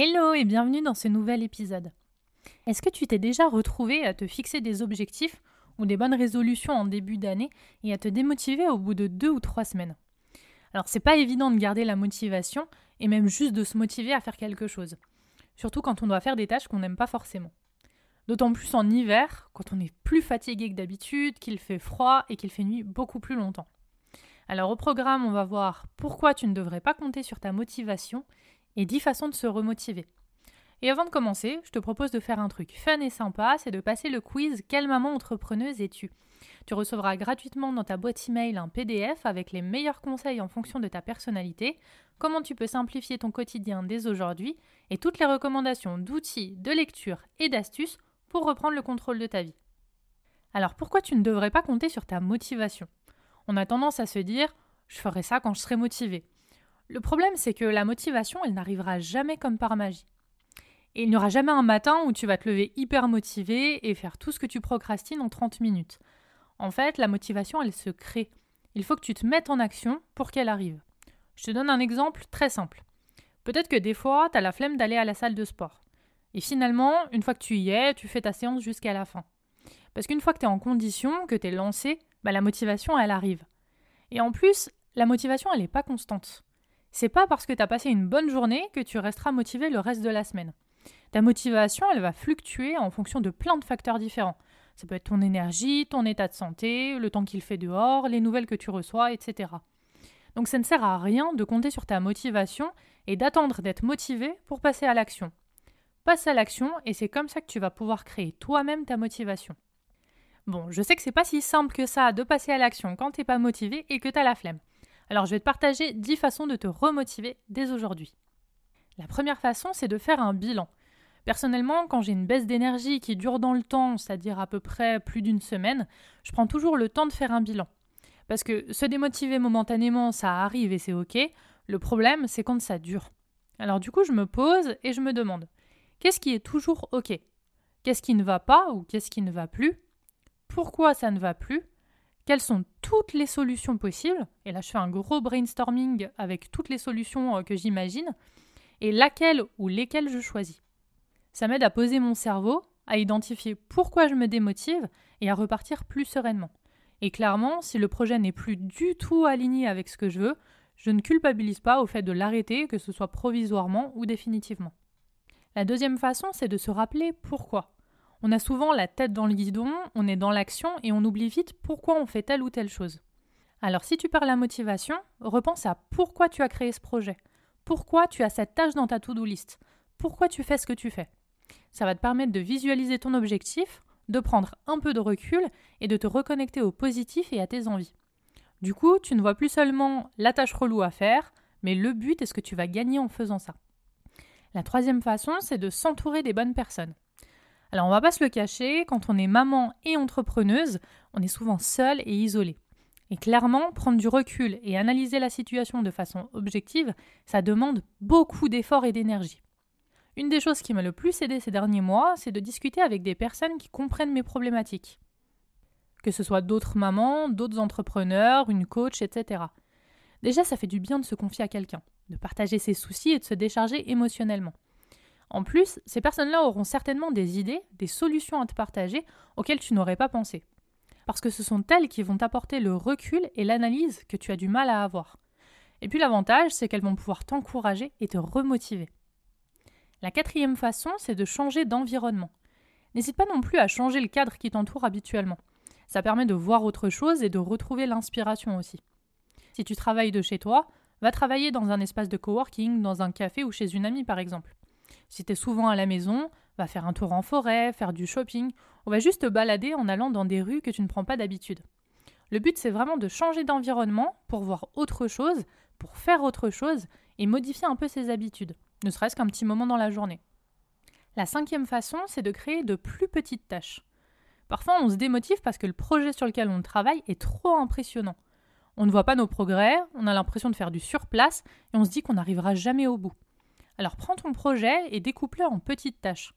Hello et bienvenue dans ce nouvel épisode. Est-ce que tu t'es déjà retrouvé à te fixer des objectifs ou des bonnes résolutions en début d'année et à te démotiver au bout de deux ou trois semaines? Alors c'est pas évident de garder la motivation et même juste de se motiver à faire quelque chose. Surtout quand on doit faire des tâches qu'on n'aime pas forcément. D'autant plus en hiver, quand on est plus fatigué que d'habitude, qu'il fait froid et qu'il fait nuit beaucoup plus longtemps. Alors au programme, on va voir pourquoi tu ne devrais pas compter sur ta motivation et 10 façons de se remotiver. Et avant de commencer, je te propose de faire un truc fun et sympa, c'est de passer le quiz Quelle maman entrepreneuse es-tu? Tu recevras gratuitement dans ta boîte email un PDF avec les meilleurs conseils en fonction de ta personnalité, comment tu peux simplifier ton quotidien dès aujourd'hui et toutes les recommandations d'outils, de lecture et d'astuces pour reprendre le contrôle de ta vie. Alors pourquoi tu ne devrais pas compter sur ta motivation? On a tendance à se dire je ferai ça quand je serai motivé. Le problème, c'est que la motivation, elle n'arrivera jamais comme par magie. Et il n'y aura jamais un matin où tu vas te lever hyper motivé et faire tout ce que tu procrastines en 30 minutes. En fait, la motivation, elle se crée. Il faut que tu te mettes en action pour qu'elle arrive. Je te donne un exemple très simple. Peut-être que des fois, tu as la flemme d'aller à la salle de sport. Et finalement, une fois que tu y es, tu fais ta séance jusqu'à la fin. Parce qu'une fois que tu es en condition, que tu es lancé, bah, la motivation, elle arrive. Et en plus, la motivation, elle n'est pas constante. C'est pas parce que tu as passé une bonne journée que tu resteras motivé le reste de la semaine. Ta motivation, elle va fluctuer en fonction de plein de facteurs différents. Ça peut être ton énergie, ton état de santé, le temps qu'il fait dehors, les nouvelles que tu reçois, etc. Donc ça ne sert à rien de compter sur ta motivation et d'attendre d'être motivé pour passer à l'action. Passe à l'action et c'est comme ça que tu vas pouvoir créer toi-même ta motivation. Bon, je sais que c'est pas si simple que ça de passer à l'action quand t'es pas motivé et que t'as la flemme. Alors je vais te partager 10 façons de te remotiver dès aujourd'hui. La première façon, c'est de faire un bilan. Personnellement, quand j'ai une baisse d'énergie qui dure dans le temps, c'est-à-dire à peu près plus d'une semaine, je prends toujours le temps de faire un bilan. Parce que se démotiver momentanément, ça arrive et c'est ok. Le problème, c'est quand ça dure. Alors du coup, je me pose et je me demande, qu'est-ce qui est toujours ok? Qu'est-ce qui ne va pas ou qu'est-ce qui ne va plus? Pourquoi ça ne va plus, quelles sont toutes les solutions possibles, et là je fais un gros brainstorming avec toutes les solutions euh, que j'imagine, et laquelle ou lesquelles je choisis. Ça m'aide à poser mon cerveau, à identifier pourquoi je me démotive et à repartir plus sereinement. Et clairement, si le projet n'est plus du tout aligné avec ce que je veux, je ne culpabilise pas au fait de l'arrêter, que ce soit provisoirement ou définitivement. La deuxième façon, c'est de se rappeler pourquoi. On a souvent la tête dans le guidon, on est dans l'action et on oublie vite pourquoi on fait telle ou telle chose. Alors si tu perds la motivation, repense à pourquoi tu as créé ce projet. Pourquoi tu as cette tâche dans ta to-do list? Pourquoi tu fais ce que tu fais? Ça va te permettre de visualiser ton objectif, de prendre un peu de recul et de te reconnecter au positif et à tes envies. Du coup, tu ne vois plus seulement la tâche relou à faire, mais le but est ce que tu vas gagner en faisant ça. La troisième façon, c'est de s'entourer des bonnes personnes. Alors on va pas se le cacher, quand on est maman et entrepreneuse, on est souvent seul et isolé. Et clairement, prendre du recul et analyser la situation de façon objective, ça demande beaucoup d'efforts et d'énergie. Une des choses qui m'a le plus aidé ces derniers mois, c'est de discuter avec des personnes qui comprennent mes problématiques. Que ce soit d'autres mamans, d'autres entrepreneurs, une coach, etc. Déjà, ça fait du bien de se confier à quelqu'un, de partager ses soucis et de se décharger émotionnellement. En plus, ces personnes-là auront certainement des idées, des solutions à te partager auxquelles tu n'aurais pas pensé. Parce que ce sont elles qui vont t'apporter le recul et l'analyse que tu as du mal à avoir. Et puis l'avantage, c'est qu'elles vont pouvoir t'encourager et te remotiver. La quatrième façon, c'est de changer d'environnement. N'hésite pas non plus à changer le cadre qui t'entoure habituellement. Ça permet de voir autre chose et de retrouver l'inspiration aussi. Si tu travailles de chez toi, va travailler dans un espace de coworking, dans un café ou chez une amie par exemple. Si tu es souvent à la maison, va faire un tour en forêt, faire du shopping, on va juste te balader en allant dans des rues que tu ne prends pas d'habitude. Le but, c'est vraiment de changer d'environnement pour voir autre chose, pour faire autre chose et modifier un peu ses habitudes, ne serait-ce qu'un petit moment dans la journée. La cinquième façon, c'est de créer de plus petites tâches. Parfois, on se démotive parce que le projet sur lequel on travaille est trop impressionnant. On ne voit pas nos progrès, on a l'impression de faire du surplace et on se dit qu'on n'arrivera jamais au bout. Alors prends ton projet et découpe-le en petites tâches.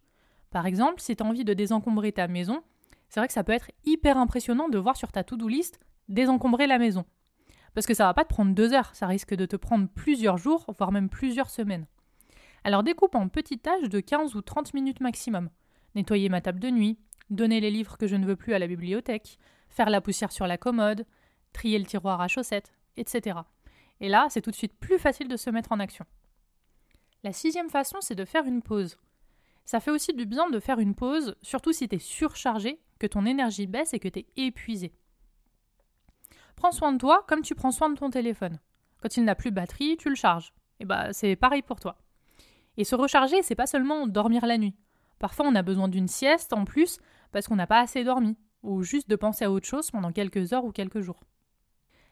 Par exemple, si tu as envie de désencombrer ta maison, c'est vrai que ça peut être hyper impressionnant de voir sur ta to-do list désencombrer la maison. Parce que ça va pas te prendre deux heures, ça risque de te prendre plusieurs jours, voire même plusieurs semaines. Alors découpe en petites tâches de 15 ou 30 minutes maximum. Nettoyer ma table de nuit, donner les livres que je ne veux plus à la bibliothèque, faire la poussière sur la commode, trier le tiroir à chaussettes, etc. Et là, c'est tout de suite plus facile de se mettre en action. La sixième façon, c'est de faire une pause. Ça fait aussi du bien de faire une pause, surtout si tu es surchargé, que ton énergie baisse et que tu es épuisé. Prends soin de toi comme tu prends soin de ton téléphone. Quand il n'a plus de batterie, tu le charges. Et bah c'est pareil pour toi. Et se recharger, c'est pas seulement dormir la nuit. Parfois, on a besoin d'une sieste en plus parce qu'on n'a pas assez dormi, ou juste de penser à autre chose pendant quelques heures ou quelques jours.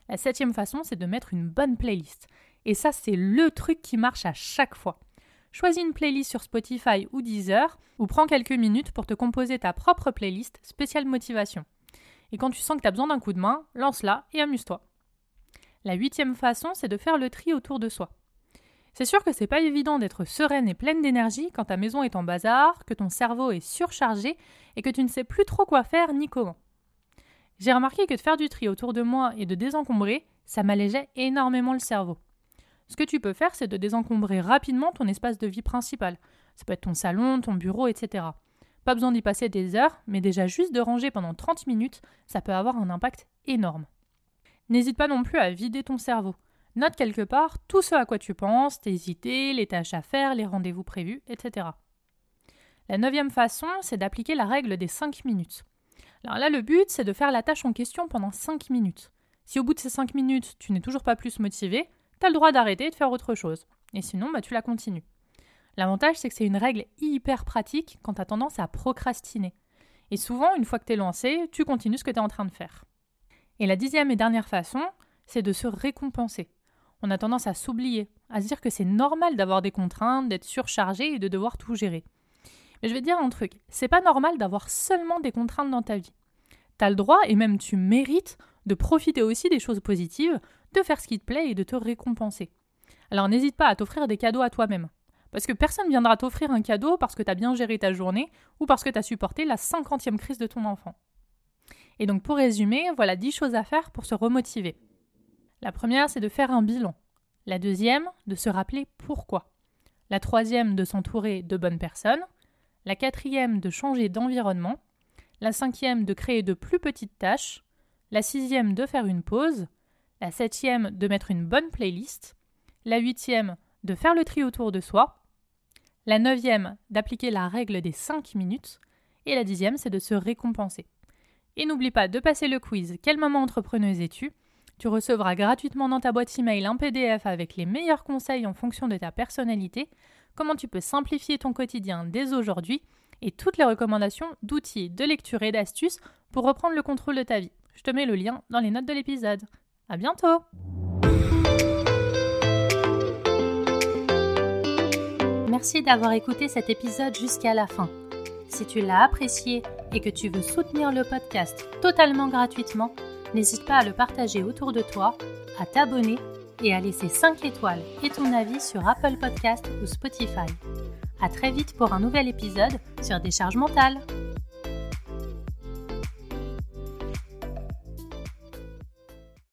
La septième façon, c'est de mettre une bonne playlist. Et ça, c'est le truc qui marche à chaque fois. Choisis une playlist sur Spotify ou Deezer, ou prends quelques minutes pour te composer ta propre playlist spéciale motivation. Et quand tu sens que tu as besoin d'un coup de main, lance-la et amuse-toi. La huitième façon, c'est de faire le tri autour de soi. C'est sûr que c'est pas évident d'être sereine et pleine d'énergie quand ta maison est en bazar, que ton cerveau est surchargé et que tu ne sais plus trop quoi faire ni comment. J'ai remarqué que de faire du tri autour de moi et de désencombrer, ça m'allégeait énormément le cerveau. Ce que tu peux faire, c'est de désencombrer rapidement ton espace de vie principal. Ça peut être ton salon, ton bureau, etc. Pas besoin d'y passer des heures, mais déjà juste de ranger pendant 30 minutes, ça peut avoir un impact énorme. N'hésite pas non plus à vider ton cerveau. Note quelque part tout ce à quoi tu penses, tes idées, les tâches à faire, les rendez-vous prévus, etc. La neuvième façon, c'est d'appliquer la règle des 5 minutes. Alors là, le but, c'est de faire la tâche en question pendant 5 minutes. Si au bout de ces 5 minutes, tu n'es toujours pas plus motivé, tu le droit d'arrêter et de faire autre chose. Et sinon, bah, tu la continues. L'avantage, c'est que c'est une règle hyper pratique quand tu tendance à procrastiner. Et souvent, une fois que tu es lancé, tu continues ce que tu es en train de faire. Et la dixième et dernière façon, c'est de se récompenser on a tendance à s'oublier, à se dire que c'est normal d'avoir des contraintes, d'être surchargé et de devoir tout gérer. Mais je vais te dire un truc, c'est pas normal d'avoir seulement des contraintes dans ta vie. Tu as le droit et même tu mérites de profiter aussi des choses positives, de faire ce qui te plaît et de te récompenser. Alors n'hésite pas à t'offrir des cadeaux à toi-même. Parce que personne ne viendra t'offrir un cadeau parce que tu as bien géré ta journée ou parce que tu as supporté la cinquantième crise de ton enfant. Et donc pour résumer, voilà 10 choses à faire pour se remotiver. La première, c'est de faire un bilan. La deuxième, de se rappeler pourquoi. La troisième, de s'entourer de bonnes personnes. La quatrième, de changer d'environnement. La cinquième, de créer de plus petites tâches. La sixième, de faire une pause. La septième, de mettre une bonne playlist. La huitième, de faire le tri autour de soi. La neuvième, d'appliquer la règle des cinq minutes. Et la dixième, c'est de se récompenser. Et n'oublie pas de passer le quiz Quel moment entrepreneuse es-tu? Tu recevras gratuitement dans ta boîte email un PDF avec les meilleurs conseils en fonction de ta personnalité, comment tu peux simplifier ton quotidien dès aujourd'hui et toutes les recommandations d'outils, de lecture et d'astuces pour reprendre le contrôle de ta vie. Je te mets le lien dans les notes de l'épisode. À bientôt! Merci d'avoir écouté cet épisode jusqu'à la fin. Si tu l'as apprécié et que tu veux soutenir le podcast totalement gratuitement, n'hésite pas à le partager autour de toi, à t'abonner et à laisser 5 étoiles et ton avis sur Apple Podcast ou Spotify. À très vite pour un nouvel épisode sur Décharge mentale.